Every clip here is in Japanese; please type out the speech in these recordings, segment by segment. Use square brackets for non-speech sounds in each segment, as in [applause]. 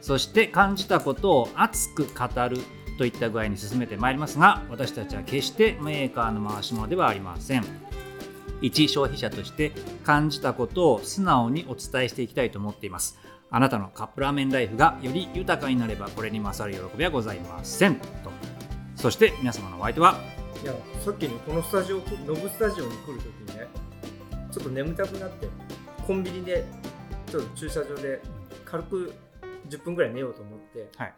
そして感じたことを熱く語るといった具合に進めてまいりますが私たちは決してメーカーの回し物ではありません。一消費者として感じたことを素直にお伝えしていきたいと思っています。あなたのカップラーメンライフがより豊かになればこれに勝る喜びはございません。と。そして皆様のお相手は？いやさっきねこのスタジオノブスタジオに来るときにねちょっと眠たくなってコンビニでちょっと駐車場で軽く10分ぐらい寝ようと思ってはい。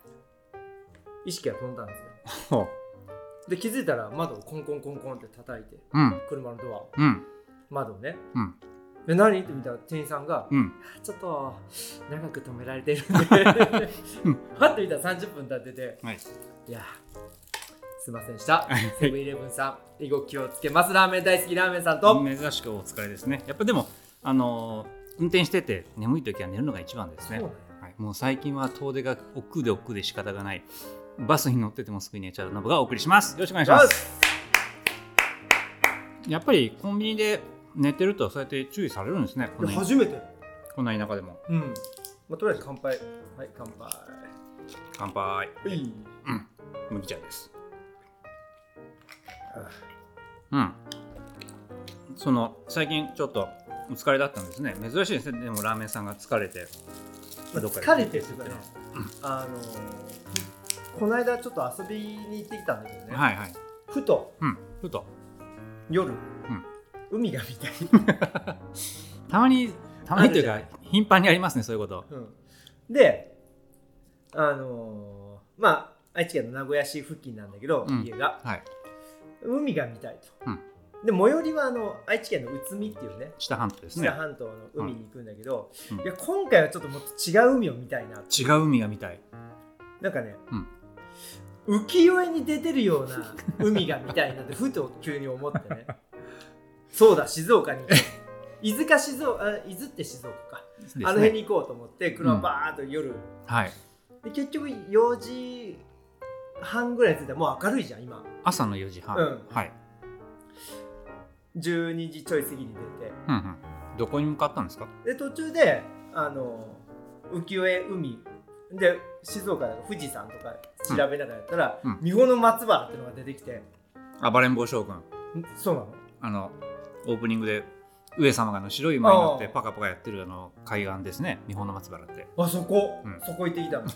意識が飛んだんですよ。ほで気づいたら窓をコンコンコンコンって叩いてううん。車のドアを。うん。窓をね。うん。で何って見たら店員さんがうんちょっと長く止められてるんで。うん。[laughs] パッと見たら30分経っててはい。いやすいませんでした。はいセブンイレブンさん動きをつけます。ラーメン大好きラーメンさんと。珍しくお疲れですね。やっぱでもあのー運転してて眠い時は寝るのが一番ですね。そうなんやはい、もう最近は遠出が億劫で億劫で仕方がない。バスに乗っててもすぐに寝ちゃうノブがお送りします。よろしくお願いします。やっぱりコンビニで寝てるとそうやって注意されるんですね初めて。こんな田舎でも。うん、まあ、とりあえず乾杯。はい乾杯。乾杯。はい。麦茶です。うん。その最近ちょっとお疲れだったんですね。珍しいですね。でもラーメンさんが疲れてまあ、疲れてるというかね、あのーこの間ちょっと遊びに行ってきたんだけどね、はいはい。ふと。うん。ふと。夜、ん。海が見たい、[laughs] たまにたまにというか頻繁にありますねそういうこと。うん。であのーまあ愛知県の名古屋市付近なんだけど、うん。家が。はい。海が見たいと、うんで最寄りはあの愛知県の内海っていうね知多半島です知ね。多半島の海に行くんだけど、うん。いや今回はちょっともっと違う海を見たいなと。違う海が見たい。なんかね、うん。浮世絵に出てるような [laughs] 海が見たいなってふと急に思ってね。そうだ静岡に [laughs] 伊豆か静岡あ伊豆って静岡か、ね。あの辺に行こうと思って車バーッと夜、はい。で結局4時半ぐらいに着いたらもう明るいじゃん今。朝の4時半、うん。はい、12時ちょい過ぎに出て。うんうん、どこに向かったんですか？で途中であの浮世絵海。で静岡だと富士山とか調べながらやったら、うん。三保の松原っていうのが出てきて、暴れん坊将軍。んそうなの？あのオープニングで上様があの白い馬に乗ってパカパカやってるあの海岸ですね。日本の松原って。あそこ、うん。そこ行ってきたの？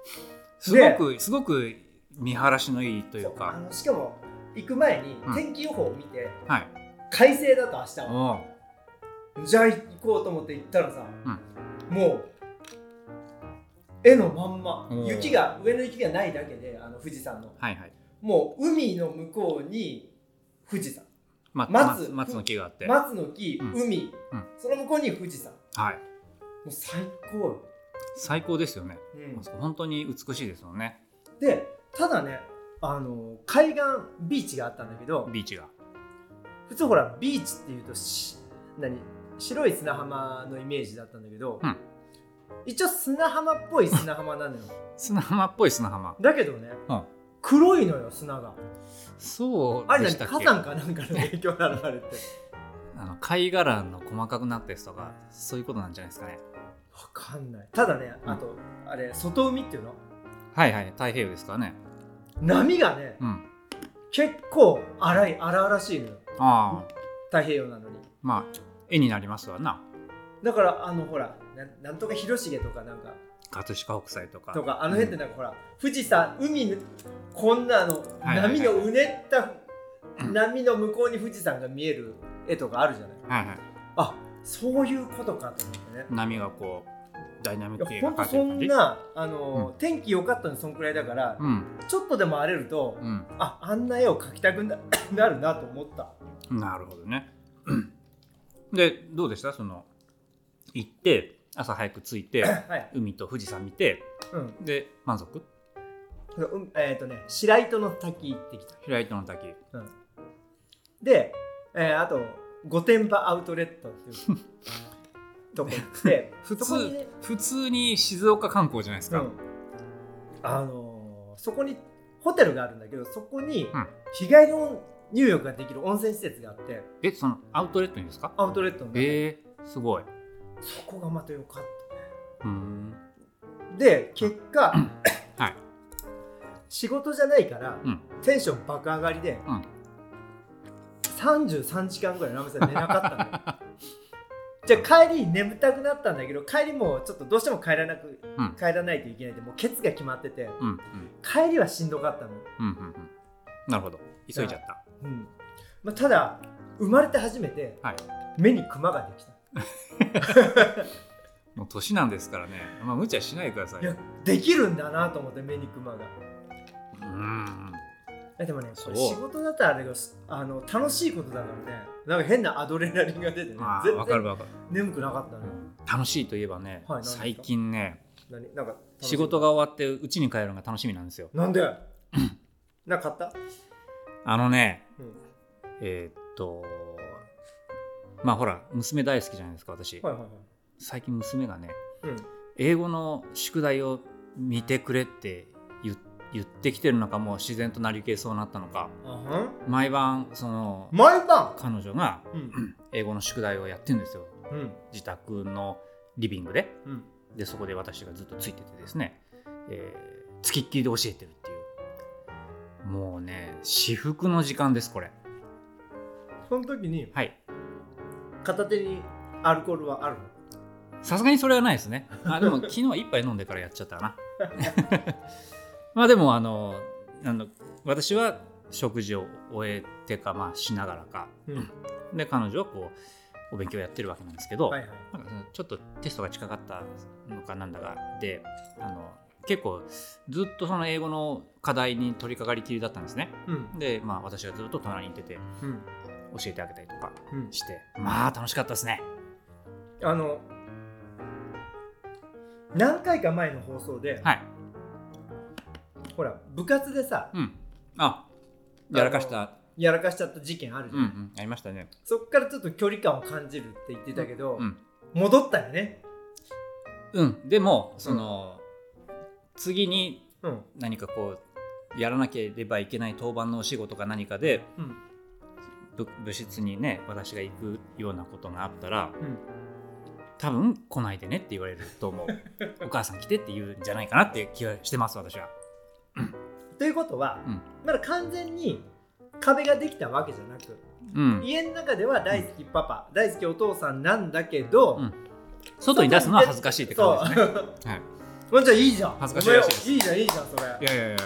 [laughs] すごくすごく見晴らしのいいというあかのしかも行く前にうん。天気予報を見て、はい快晴だと明日は。おじゃあ行こうと思って行ったらさ、もう絵のまんま雪が上の雪がないだけであの富士山の。はいはい、もう海の向こうに富士山。ま、松松松の木があって。松の木、うん。海、うん。その向こうに富士山。もはい、う最高よ、最高ですよね。うん。本当に美しいですよね。でただねあの海岸ビーチがあったんだけどビーチが普通ほらビーチっていうとし何？白い砂浜のイメージだったんだけど、うん。一応砂浜っぽい砂浜なのよ。[laughs] 砂浜っぽい砂浜。だけどね、うん。黒いのよ砂が。そうあれ何？火山かなんかの影響なのあれって。[laughs] あの貝殻の細かくなったやつとかそういうことなんじゃないですかね。わかんない。ただねあと、あれ外海っていうの？はいはい太平洋ですからね。波がね、うん。結構荒い荒々しいのよああ。太平洋なのに。まあ絵になりますわな。だからあのほらななんとか広重とかなんか。葛飾北斎とか。とかあの辺ってなんかほら、富士山海のこんなの、はいはいはい。波のうねった波の向こうに富士山が見える絵とかあるじゃない。はいはい。あそういうことかと思ってね。波がこうダイナミックにいやほんとそんなあの、天気良かったのにそんくらいだから、うん。ちょっとでも荒れると、うん。ああんな絵を描きたくな [coughs] なるなと思ったなるほどね。でどうでした？その行って朝早く着いてはい。海と富士山見てうん。で満足？うんえっ、とね白糸の滝行ってきた。平糸の滝。で、えーあと御殿場アウトレットっていう [laughs] とこ行って普通普通に静岡観光じゃないですか、うん。あのーそこにホテルがあるんだけどそこにうん。日帰りの入浴ができる温泉施設があって。えそのアウトレットにですか？アウトレットのえー、すごい。そこがまた良かっうーん。たで結果はい。仕事じゃないから、うん。テンション爆上がりで、うん。33時間ぐらいラムさん寝なかったのよ。[laughs] じゃあ帰り眠たくなったんだけど帰りもちょっとどうしても帰らなく、うん。帰らないといけないんでもうケツが決まっててうんうん。帰りはしんどかったの、うんうんうん。なるほど。急いじゃったうん。まあ、ただ生まれて初めてはい。目にクマができた、[laughs] もう年なんですからね。まあ無茶しないでくださいいやできるんだなと思って目にクマが。うーん。えでもね仕事だったらあれがあの楽しいことだからね。なんか変なアドレナリンが出てね。全然わかるわかる。眠くなかったのよ。楽しいといえばね、はい最近ね何？なんか仕事が終わって家に帰るのが楽しみなんですよ。なんで？[laughs] なんか買った、あのねうん、えーっとまあほら娘大好きじゃないですか私、はいはいはい。最近娘がねうん。英語の宿題を見てくれって言言ってきてるのかもう自然となり消えそうになったのか。あはん？毎晩その毎晩？彼女がうん。英語の宿題をやってるんですよ。うん。自宅のリビングで。うん。でそこで私がずっとついててですね、えー、つきっきりで教えてるっていう。もうね至福の時間ですこれその時にはい。片手にアルコールはあるの？さすがにそれはないですね。あでも [laughs] 昨日は一杯飲んでからやっちゃったかな。[laughs] まあでもあのあの私は食事を終えてかまあしながらか。うん。で彼女はこうお勉強やってるわけなんですけど、はいはい。なんかちょっとテストが近かったのかなんだか。であの結構ずっとその英語の課題に取り掛かりきりだったんですね。うん。でまあ私がずっと隣にいてて。うん教えてあげたりとかうん。して。まあ楽しかったですね。あの何回か前の放送で、はい。ほら部活でさうん。あやらかした。やらかしちゃった事件あるじゃん、うんうん。ありましたね。そっからちょっと距離感を感じるって言ってたけど、うん戻ったよね。うん。でもその、次にうん。何かこうやらなければいけない当番のお仕事か何かでうん部部室にね私が行くようなことがあったらうん。多分来ないでねって言われると思う。[laughs] お母さん来てって言うんじゃないかなっていう気がしてます私は。ということは、うん。まだ完全に壁ができたわけじゃなくうん。家の中では大好きパパ、大好きお父さんなんだけど、うん。外に出すのは恥ずかしいって感じですね。はい。まあじゃあいいじゃん。恥ずかしいいいじゃんいいじゃんそれ。いやいやいや。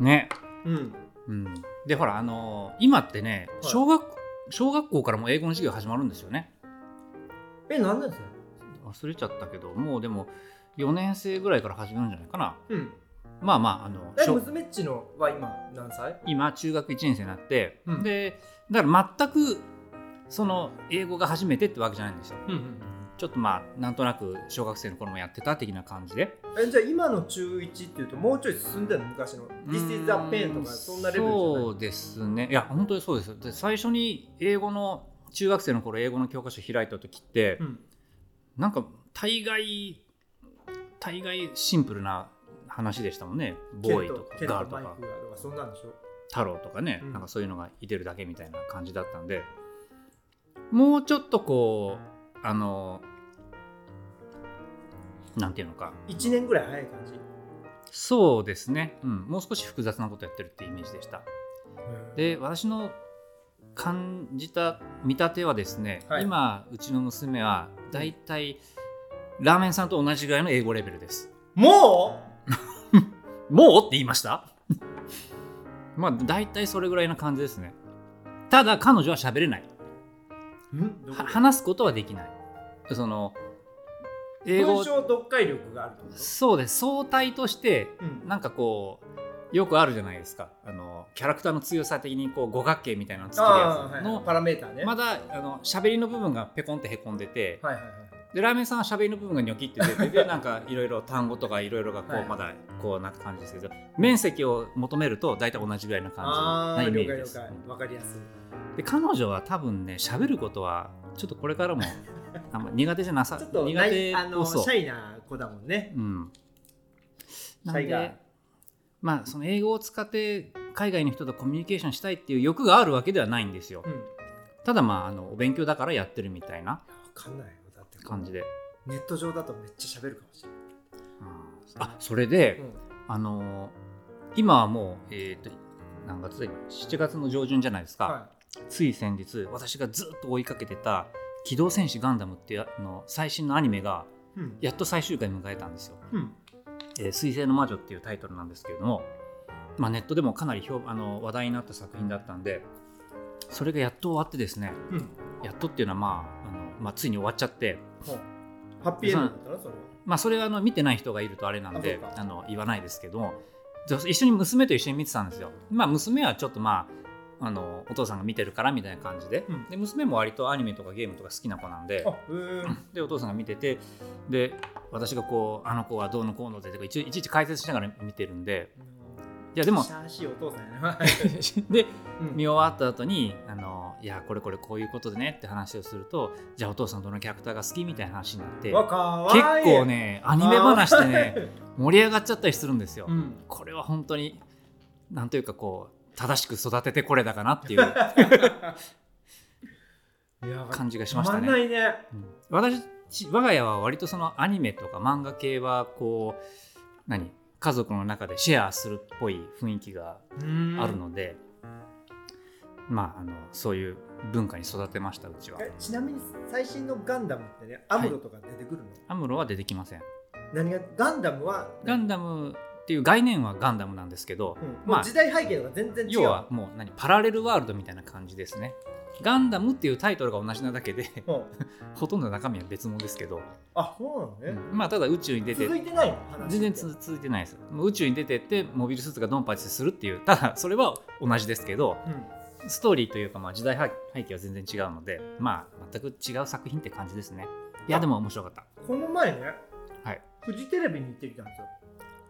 ね。うん。うんでほらあのー今ってねはい。小学小学校からもう英語の授業始まるんですよね。え何なんですか？忘れちゃったけどもうでも4年生ぐらいから始めるんじゃないかな。うん。まあまああのえ小娘っちのは今何歳？今中学1年生になって、うん。でだから全くその英語が初めてってわけじゃないんですよ。うんうんちょっとまあなんとなく小学生の頃もやってた的な感じで。えじゃあ今の中1っていうともうちょい進んでるの昔の「This is a pen」とかそんなレベルじゃない？そうですね。いや本当にそうです。で最初に英語の中学生の頃英語の教科書開いた時って、うん。なんか大概大概シンプルな話でしたもんね。ボーイとかガールとかそんなんでしょ？太郎とかね、うん。なんかそういうのがいてるだけみたいな感じだったんでもうちょっとこうあのなんていうのか。1年ぐらい早い感じ？そうですね、うん、もう少し複雑なことやってるってイメージでした。で私の感じた見立てはですね、はい。今うちの娘はだいたいラーメンさんと同じぐらいの英語レベルです。も [laughs] もう？って言いました？[laughs] まあ大体それぐらいの感じですね。ただ彼女は喋れない。話すことはできない。その英語。文章読解力があるってこと？そうです。相対としてうん。なんかこうよくあるじゃないですか。あのキャラクターの強さ的にこう五角形みたいなの作るあやあ、はいつのパラメーターね。まだあの喋りの部分がペコンってへこんでてはいはいはいでラーメンさんは喋りの部分がニョキって出て [laughs] てなんかいろいろ単語とかいろいろがこう、はい。まだこうな感じですけど面積を求めると大体同じぐらいの感じあなイメージです。解わかりやすい。で彼女は多分ね喋ることはちょっとこれからも [laughs] あんま苦手じゃなさちょっと苦手あのシャイな子だもんね。うん。なんでまあその英語を使って海外の人とコミュニケーションしたいっていう欲があるわけではないんですよ。うん。わただまああのお勉強だからやってるみたいな。かんない感じで、ネット上だとめっちゃ喋るかもしれあそれで、ない、あのー今はもう、えー、と何月だ今？7月の上旬じゃないですか、はつい先日私がずっと追いかけてた「機動戦士ガンダム」っていうあの最新のアニメがいうん。やっと最終回迎えたんですよ。うん「えー水星の魔女」っていうタイトルなんですけれども、まあ、ネットでもかなり評あの話題になった作品だったんでそれがやっと終わってですねうん。やっとっていうのは、まああのまあ、ついに終わっちゃって、ハッピーエンドだったの？それは。まあ、それはあの見てない人がいるとあれなんであの言わないですけど一緒に娘と一緒に見てたんですよ。まあ、娘はちょっとまああのお父さんが見てるからみたいな感じで,、うん。で娘も割とアニメとかゲームとか好きな子なんで。でお父さんが見ててで私がこうあの子はどうのこうのでとかいちいち解説しながら見てるんでいやでも [laughs] でうん。見終わった後にあのいやこれこれこういうことでねって話をするとじゃあお父さんどのキャラクターが好きみたいな話になって結構ねアニメ話でね盛り上がっちゃったりするんですよ。うん。これは本当になんというかこう正しく育ててこれだかなっていう [laughs] 感じがしましたね。いね。うん。私我が家は割とそのアニメとか漫画系はこう何？家族の中でシェアするっぽい雰囲気があるので、まああのそういう文化に育てましたうちは。えちなみに最新のガンダムってねアムロとか出てくるの、アムロは出てきません。何がガンダムはガンダムっていう概念はガンダムなんですけど、うん。まあ時代背景とか全然違う。要はもう何パラレルワールドみたいな感じですね。ガンダムっていうタイトルが同じなだけでうん。[laughs] ほとんど中身は別物ですけど、あそうなのね、まあただ宇宙に出て続いてない全然つ続いてないです。宇宙に出てってモビルスーツがドンパチするっていう。ただそれは同じですけどうん。ストーリーというかまあ時代背背景は全然違うのでまあ全く違う作品って感じですね。いやでも面白かった。この前ね、はい、フジテレビに行ってきたんですよ、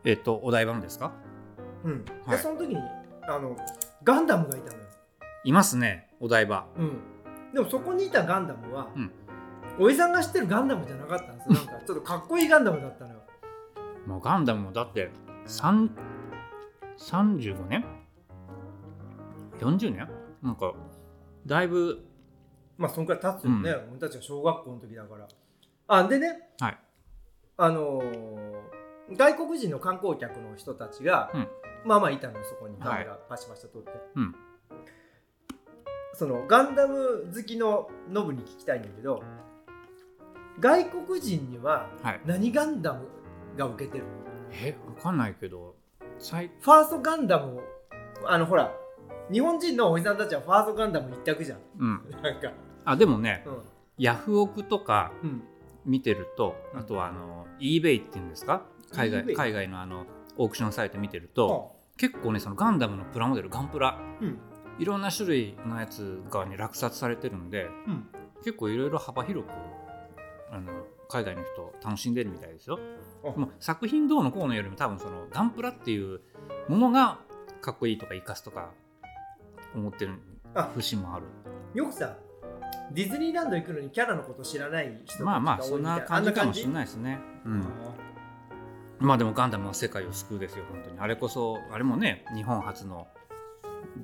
えっ、とお台場のですか？うん。はい。でその時にあのガンダムがいたのよ、いますねお台場。うん、でもそこにいたガンダムは、うん。おじさんが知ってるガンダムじゃなかったんですよ。[laughs] なんかちょっとかっこいいガンダムだったのよ。もうガンダムもだって3 35年40年なんかだいぶまあそんくらい経つよね、う俺たちが小学校の時だから。あでね、はい。あのー外国人の観光客の人たちが、うん。まあまあいたのよそこに。カメラはパシパシと撮って、うん。そのガンダム好きのノブに聞きたいんだけど外国人にははい。何ガンダムが受けてるの？えわかんないけど最ファーストガンダムをあのほら日本人のおじさんたちはファーストガンダム一択じゃん。うん。なんか。あでもねうん。ヤフオクとかうん。見てるとうんあとはあの eBay っていうんですか？海外海外のあのオークションサイト見てると結構ねそのガンダムのプラモデルガンプラ。うん。いろんな種類のやつが、ね、落札されてるんでうん。結構いろいろ幅広くあの海外の人楽しんでるみたいですよ。あ。もう作品どうのこうのよりも多分そのガンプラっていうものがかっこいいとか生かすとか思ってるあ。節もある。よくさディズニーランド行くのにキャラのこと知らない人たちまあまあが多いみたいそんな感じかもしれいないですね。うあんまあでもガンダムは世界を救うですよ本当に。あれこそあれもね日本初の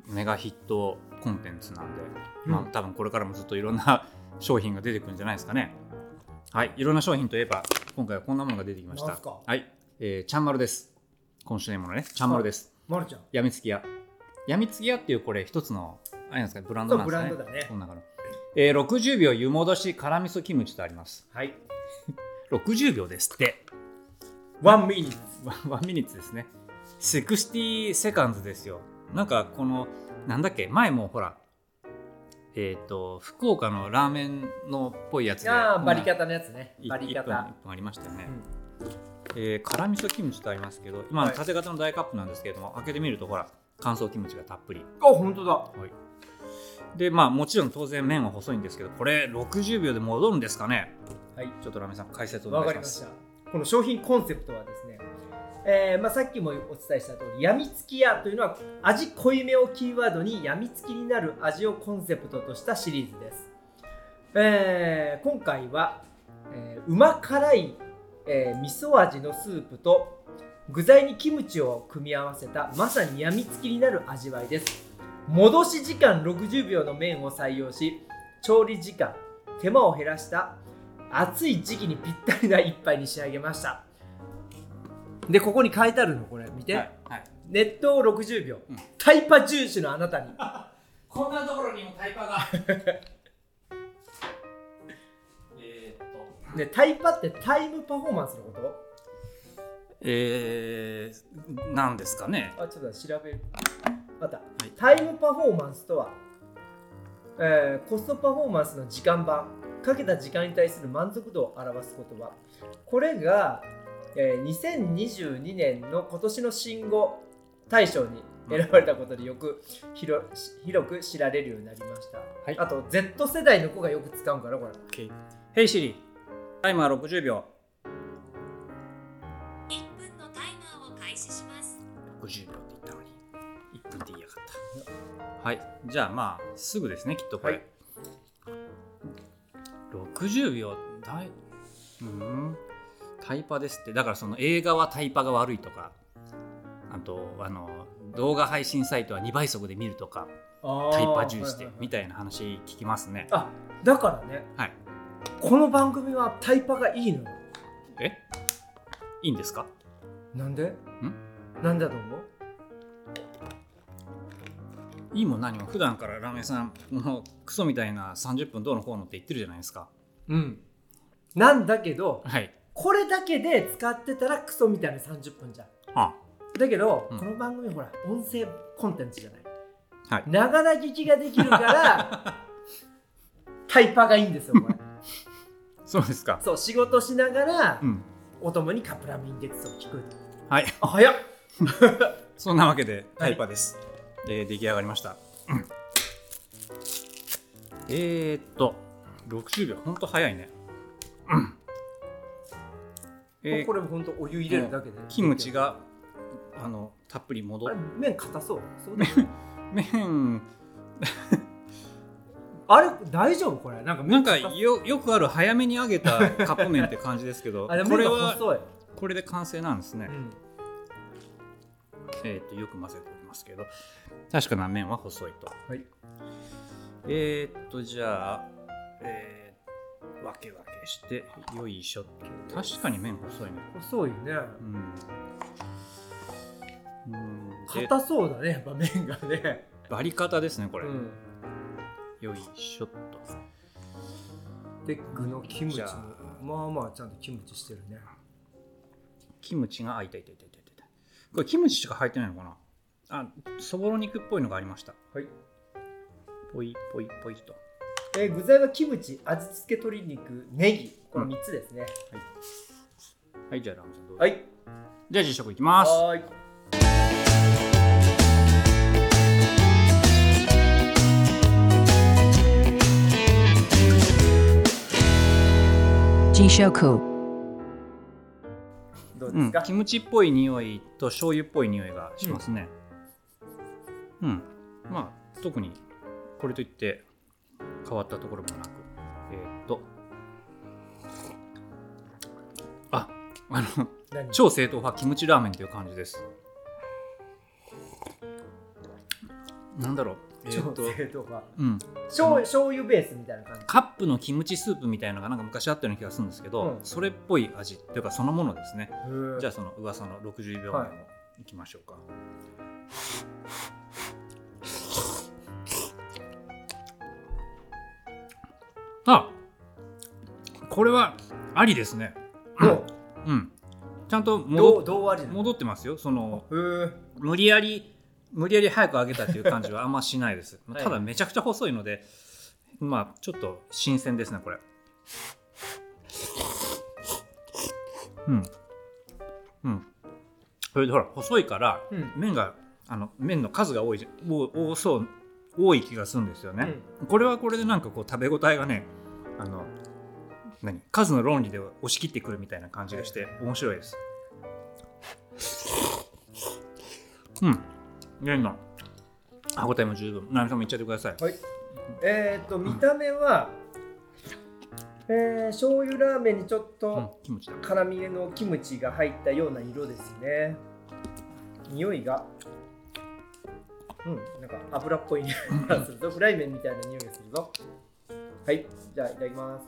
メガヒットコンテンツなんで、まあうん多分これからもずっといろんな [laughs] 商品が出てくるんじゃないですかね。はいいろんな商品といえば今回はこんなものが出てきました。はい、えー、ちゃんまるです。今週のものねちゃんまるです、まるちゃん。やみつき屋やみつき屋っていうこれ一つのあれなんですかブランドなんですかね。ブランドだね。この中の、えー、60秒湯戻し辛味噌キムチとあります。はい。[laughs] 60秒ですってワンミニッツワンワンミニッツですね。60セカンズですよ。なんかこの、なんだっけ、前もほら、えっ、と、福岡のラーメンのっぽいやつで、ああバリカ方のやつね。バリ1分方一分ありましたよね。うん。えー辛味噌キムチとありますけど、今のはい。縦型の大カップなんですけれども、開けてみるとほら、乾燥キムチがたっぷり。あ本当だ。はい。でまあもちろん当然麺は細いんですけどこれ60秒で戻るんですかね。はい。ちょっとラメさん解説お願いします。わかりましたこの商品コンセプトはですね、えーまあ、さっきもお伝えした通りやみつき屋というのは味濃いめをキーワードにやみつきになる味をコンセプトとしたシリーズです、えー今回は、えーうま辛い、えー味噌味のスープと具材にキムチを組み合わせたまさにやみつきになる味わいです。戻し時間60秒の麺を採用し調理時間手間を減らした暑い時期にぴったりな一杯に仕上げました。でここに書いてあるのこれ見て、はいはい。熱湯60秒、うん。タイパ重視のあなたに。[laughs] こんなところにもタイパが。[laughs] えーっと。ねタイパってタイムパフォーマンスのこと？えー、なんですかね。あちょっと調べる。また、い。タイムパフォーマンスとは、えーコストパフォーマンスの時間版かけた時間に対する満足度を表す言葉。これが、えー2022年の今年の新語大賞に選ばれたことでよく広広く知られるようになりました、はい。あと Z 世代の子がよく使うんかなこれ。OK Hey Siri タイマー60秒。1分のタイマーを開始します。60秒って言ったのに。1分って言いやがった。はい。じゃあまあすぐですねきっとこれ、はい60秒だい。うん。タイパですって。だからその映画はタイパが悪いとか。あとあの動画配信サイトは2倍速で見るとか。タイパ重視でみたいな話聞きますね。あだからね。はい。この番組はタイパがいいの？よえ？いいんですか？なんで？なんだと思う？いいも何も。普段からラーメンさんこのクソみたいな30分どうのこうのって言ってるじゃないですかうん。なんだけどはい。これだけで使ってたらクソみたいな30分じゃん。あ。だけど、うん。この番組ほら音声コンテンツじゃない。はい。ながら聞きができるから [laughs] タイパがいいんですよこれ。そうですか。そう仕事しながら、うん。お供にカプラムインデックスを聞く。はい。あ早っ。[laughs] そんなわけでタイパです、えー出来上がりました、うん。えー、っと60秒ほんと早いね、うん。えーこれも本当お湯入れるだけで。キムチがあのたっぷり戻あっれ麺硬そう。そうだよ。ね麺。[laughs] あれ大丈夫？これ。なんかなんかよよくある早めに揚げたカップ麺って感じですけど [laughs] これは細い、これで完成なんですね、うん。えー、とよく混ぜておきますけど確かな麺は細いと。はい。えー、っとじゃあ、えー、分け分けしてよいしょ確かに麺細いね。細いね。うん。うん。で硬そうだねやっぱ麺がね。バリ方ですねこれ、うん。よいしょっと。で具のキムチじゃもまあまあちゃんとキムチしてるね。キムチがあいたいたいたいたいたこれキムチしか入ってないのかな？あそぼろ肉っぽいのがありました。はい、ぽいぽいぽいとえー具材はキムチ味付け鶏肉ネギこの3つですね、はい。じゃあラムさんどうぞ、はい。じゃあ実食いきます。はどうですか、、キムチっぽい匂いと醤油っぽい匂いがしますね。うん、まあ特にこれといって変わったところもなく。えーっと。ああの何？超正統派キムチラーメンという感じです。なんだろう。えー超っとうん。醤油醤油ベースみたいな感じ？カップのキムチスープみたいなのがなんか昔あったような気がするんですけど、うん。それっぽい味っていうかそのものですね。じゃああその噂の60秒はい。前もいきましょうか、あこれはありですね。もうん。ちゃんと戻うどう味なの？戻ってますよ。その無理やり無理やり早く上げたっていう感じはあんましないです。[laughs] はい。ただめちゃくちゃ細いのでまあちょっと新鮮ですねこれ。うん。うん。それでほら細いからうん。麺があの麺の数が多い多そう多い気がするんですよね、これはこれでなんかこう食べ応えがねあの何？数の論理で押し切ってくるみたいな感じがして面白いです。うん。いいな歯応えも十分。成美さんもいっちゃってください。はい。えっ、と見た目は、えー、醤油ラーメンにちょっうんと辛みのキムチが入ったような色ですね。匂いがうん。なんか油っぽい匂いがするぞ。フライ麺みたいな匂いがするぞ。はい。じゃあいただきます。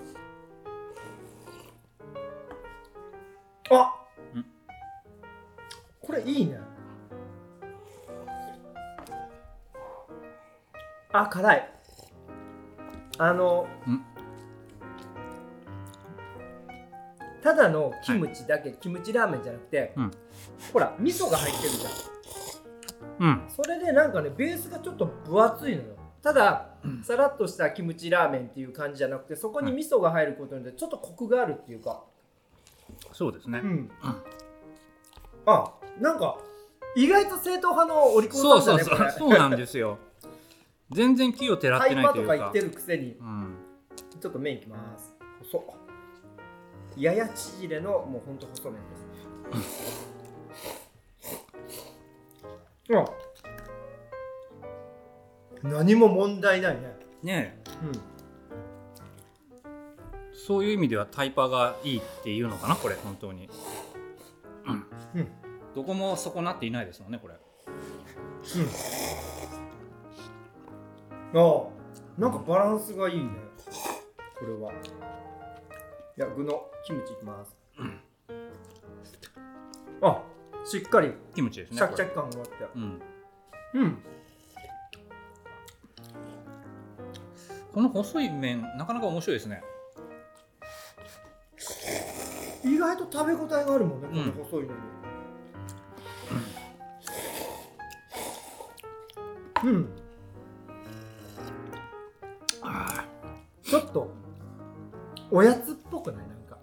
あうん。これいいね。あ辛い。あのうん。ただのキムチだけ、キムチラーメンじゃなくて、うん。ほら味噌が入ってるじゃんうん。それでなんかねベースがちょっと分厚いのよ。ただ、さらっとしたキムチラーメンっていう感じじゃなくてそこに味噌が入ることによってちょっとコクがあるっていうか。そうですね、うん。あなんか意外と正統派のお利口そうさんだねそうそうそう。なんですよ。全然木をてらってないというか。とか言ってるくせに。うん。ちょっと麺いきます。細っ。やや縮れのもうほんと細麺です何も問題ないね。ねえ。うん。そういう意味ではタイパがいいっていうのかなこれ本当に。うん、うんどこも損なっていないですもんねこれ。うん。ああなんかバランスがいいね。これは。いや具のキムチいきます。あしっかりキムチですねシャキシャこキ感があって。れ。うん、うんこの細い麺なかなか面白いですね。意外と食べ応えがあるもんねこうん。の細いのに。うん、あちょっとおやつっぽくない？なんか。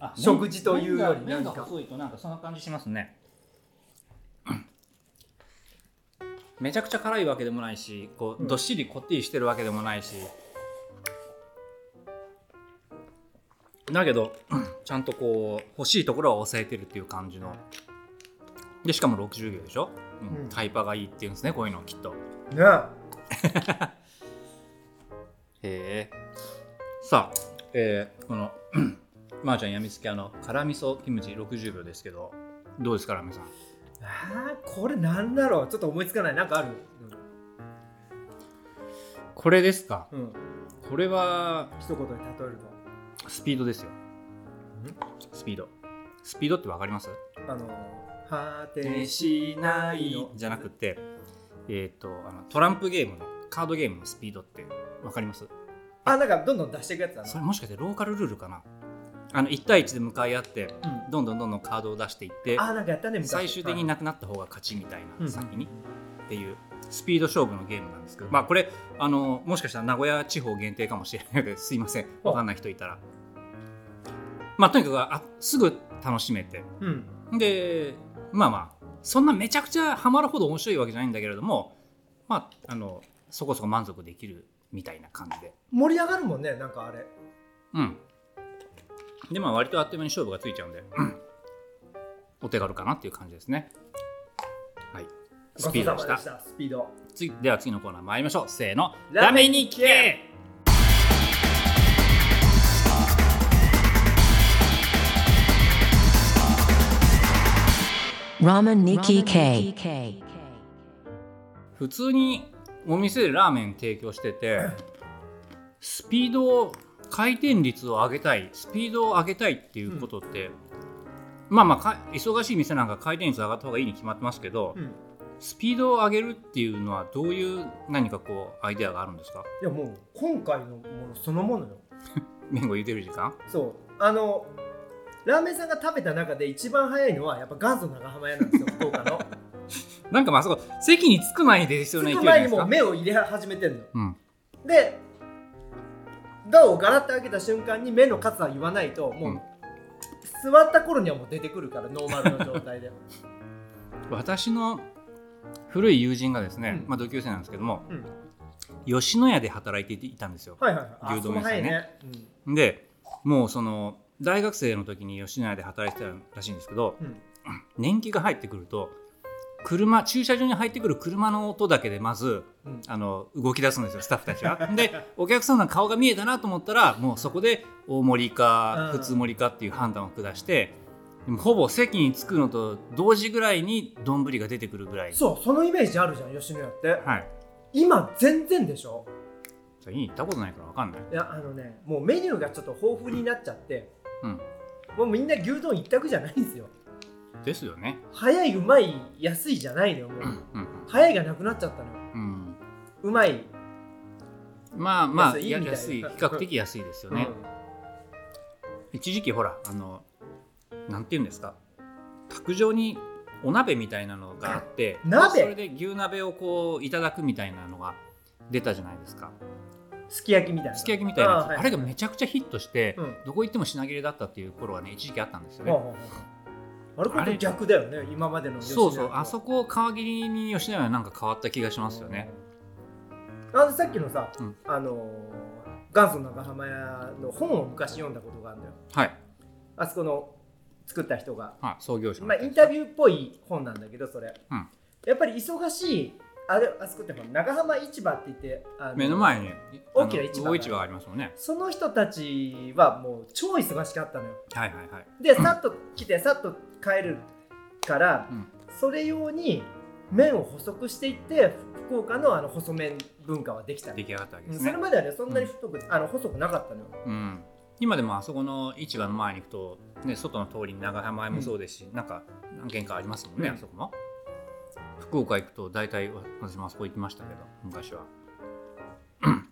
あ食事というより麺がなんか。細いとなんかそんな感じしますねめちゃくちゃ辛いわけでもないしこううん。どっしりこってりしてるわけでもないし、だけど [clears throat] ちゃんとこう欲しいところは抑えてるっていう感じの。でしかも60秒でしょ、うん。うん。タイパがいいっていうんですねこういうのきっと。ね。[laughs] へえ。さあ、えーこの [clears throat] まー、ちゃんやみつきあの辛味噌キムチ60秒ですけどどうですかラミさん？あーこれなんだろう？ちょっと思いつかない。なんかある？これですか？うん、うん、これは一言で例えるスピードですよ。スピード。スピードってわかります？とあの果てしないの。じゃなくてえっ、とあのトランプゲームのカードゲームのスピードってわかります？あなんかどんどん出していくやつだな。それもしかしてローカルルールかな？あの1対1で向かい合ってうん。どんどんどんどんカードを出していってあなんかやったね昔。最終的になくなった方が勝ちみたいうんな先にっていうスピード勝負のゲームなんですけどまあこれあのもしかしたら名古屋地方限定かもしれないのです。いません。わかんない人いたら。まあとにかくあすぐ楽しめて。うん。でまあまあそんなめちゃくちゃハマるほど面白いわけじゃないんだけれどもまああのそこそこ満足できるみたいな感じで。盛り上がるもんねなんかあれ。うんでまあ割とあっという間に勝負がついちゃうんでお手軽かなっていう感じですね。はい。スピードでした。スピード。次では次のコーナー参りましょう。せーの。ラーメンに聞けラーメンニキ K 普通にお店でラーメン提供しててスピードを回転率を上げたいスピードを上げたいっていうことって、まあまあか忙しい店なんか回転率上がった方がいいに決まってますけど、うん。スピードを上げるっていうのはどういう何かこうアイデアがあるんですか？いやもう今回のものそのものよ。麺を茹でる時間？そう。あのラーメンさんが食べた中で一番早いのはやっぱ元祖長浜屋なんですよ [laughs] 福岡の。なんかまあそこ席に着く前にですよね着く前にもう目を入れ始めてんの。ようん。でドアをガラッと開けた瞬間に目の数は言わないともう、うん。座った頃にはもう出てくるからノーマルの状態で。[laughs] 私の古い友人がですね、うん。まあ、同級生なんですけども、うん。吉野家で働いていたんですよ。はいはい牛丼屋さんね。ね。うん。でもうその大学生の時に吉野家で働いてたらしいんですけどうん。年季が入ってくると車駐車場に入ってくる車の音だけでまずうん。あの動き出すんですよスタッフたちは。[laughs] でお客さんの顔が見えたなと思ったらもうそこで大盛りかうん。普通盛りかっていう判断を下してでもほぼ席に着くのと同時ぐらいに丼が出てくるぐらい。そうそのイメージあるじゃん吉野家って。はい。今全然でしょ？それに行ったことないから分かんない。いやあのねもうメニューがちょっと豊富になっちゃって。うん、もうみんな牛丼一択じゃないんですよですよね。早いうまい安いじゃないのよもう。うん早いがなくなっちゃったのよ。うん、うまい。まあまあ安いみたい安い。比較的安いですよね。一時期ほらあのなんて言うんですか？卓上にお鍋みたいなのがあって鍋？それで牛鍋をこういただくみたいなのが出たじゃないですか。すき焼きみたいな。すき焼きみたいなやつ。あ,、はい。れがめちゃくちゃヒットして、うん。どこ行っても品切れだったっていう頃はね一時期あったんですよね、ほうほうほうあれこそ逆だよね今までのそうそうあそこを皮切りに吉野家はなんか変わった気がしますよね、あのさっきのさ、うん。あのー元祖長浜屋の本を昔読んだことがあるんだよ。はい、あそこの作った人が。あ、創業者のまあ、インタビューっぽい本なんだけどそれ、うん。やっぱり忙しいあれあそこって長浜市場って言って目の前に大きな市場市場がありますもんね。その人たちはもう超忙しかったのよ。はいはいはい。でさっと来てさっと帰るから、うん。それ用に麺を細くしていって福岡のあの細麺文化はできたの。出来上がったわけうんですね。それまではねそんなに太く、あの細くなかったのよ。うん、今でもあそこの市場の前に行くと、ね、外の通りに長浜屋もそうですし、なんか何軒かありますもんね、うん。あそこも福岡行くと大体私もあそこ行きましたけど昔は。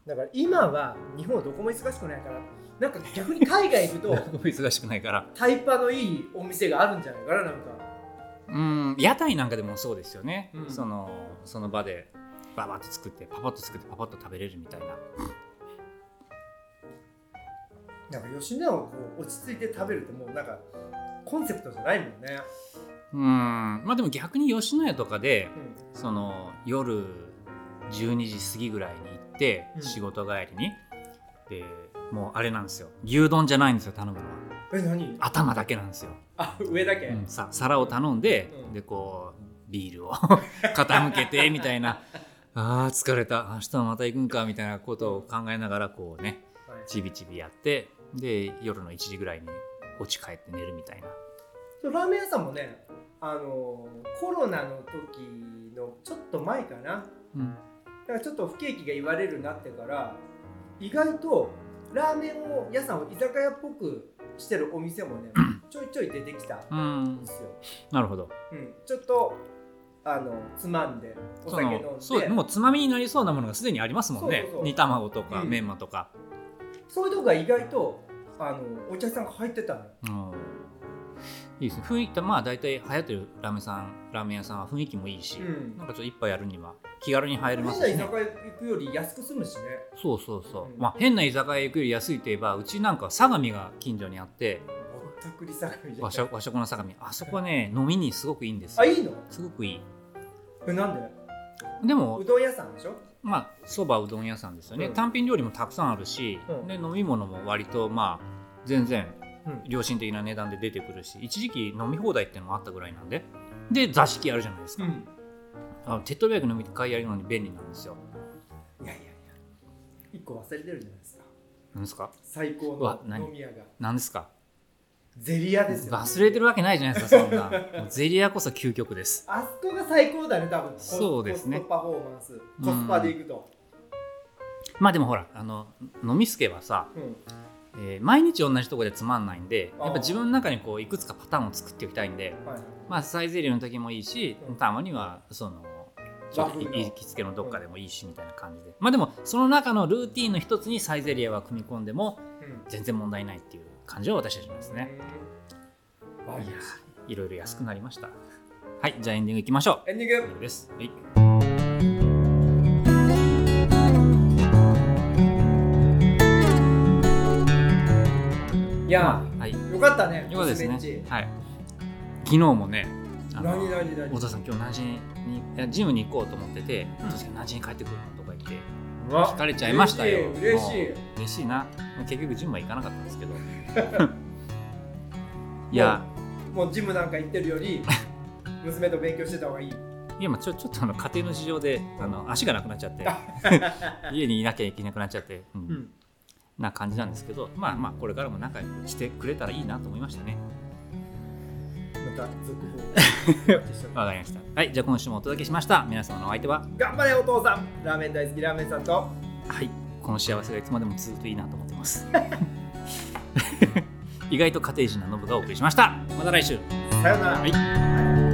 だから今は日本どこも忙しくないからなんか逆に海外行くと [laughs] 忙しくないから。タイパのいいお店があるんじゃないかななんか。うん屋台なんかでもそうですよね、うん。そのその場でババッと作ってパパッと作ってパパッと食べれるみたいな。なんか吉野家をこう落ち着いて食べるってもうなんかコンセプトじゃないもんね、うん。まあでも逆に吉野家とかでうん。その夜12時過ぎぐらいに行って、うん。仕事帰りに。でもうあれなんですよ。牛丼じゃないんですよ頼むのは。え何？頭だけなんですよ、あ上だけ、うん。さ皿を頼んで、うん。でこうビールを [laughs] 傾けてみたいな。あー疲れた。明日もまた行くんかみたいなことを考えながらこうねはい。ちびちびやってで夜の1時ぐらいに落ち帰って寝るみたいなラーメン屋さんもねあのーコロナの時のちょっと前かな。うん。だからちょっと不景気が言われるようになってから意外とラーメンを屋さんを居酒屋っぽくしてるお店もね [clears throat] ちょいちょい出てきたうんんですよ、なるほど。うん、ちょっとあのつまんでおそ酒飲んで。のそうもうつまみになりそうなものがすでにありますもんね。煮卵とかうん。メンマとか、そういうとこが意外とあのお客さんが入ってたのよ。うんいいですね。雰囲気まあ大体流行ってるラーメンさんラーメン屋さんは雰囲気もいいし、うん。なんかちょっと一杯やるには気軽に入れますしね。変な居酒屋行くより安く済むしね。そうそうそう、うん。まあ変な居酒屋行くより安いといえばうちなんか相模が近所にあって和食和食の相模。あそこね飲みにすごくいいんですよ。あいいの？すごくいい。えなんで？でもうどん屋さんでしょ？まあそばうどん屋さんですよね、うん。単品料理もたくさんあるし、うん。で飲み物も割とまあ全然うん良心的な値段で出てくるし一時期飲み放題っていうのもあったぐらいなんで。で座敷あるじゃないですか、ん。あの手っ取り早く飲み会やるのに便利なんですよ。いやいやいや。一個忘れてるじゃないですか。何ですか？最高の飲み屋が。何ですか？ゼリヤですよ。忘れてるわけないじゃないですかそんなゼリアこそ究極です。あそこが最高だね多分。そうですね。コストパフォーマンス。コスパでいくと。まあでもほらあの飲みすけはさ、うんえー毎日同じとこでつまんないんでやっぱ自分の中にこういくつかパターンを作っておきたいんではい。まあサイゼリヤの時もいいし、うん。たまにはそのちょっと行きつけのどっかでもいいしみたいな感じで、まあでもその中のルーティンの一つにサイゼリヤは組み込んでもうん。全然問題ないっていう感じは私はしますね、うん。はいいやーいろいろ安くなりました。はいじゃあエンディングいきましょう。エンディングです、はいいやはい。よかったねよかったですね。はい。昨日もねあの何何何？太田さん今日何時にいやジムに行こうと思ってて「太田さん何時に帰ってくるの?」とか言って聞かれちゃいましたよ。嬉しい嬉しい。な。結局ジムは行かなかったんですけど。[laughs] いや。もうジムなんか行ってるより [laughs] 娘と勉強してた方がいい。いやまあちょちょっとあの家庭の事情であの足がなくなっちゃって。[laughs] 家にいなきゃいけなくなっちゃって、うん。うんな感じなんですけどまあまあこれからも仲良くしてくれたらいいなと思いましたね。また続報わかりました。はいじゃあ今週もお届けしました。皆様のお相手は？頑張れお父さん。ラーメン大好きラーメンさんと。はいこの幸せがいつまでも続くといいなと思ってます。[laughs] 意外と家庭人なノブがお送りしました。また来週。さよなら、はい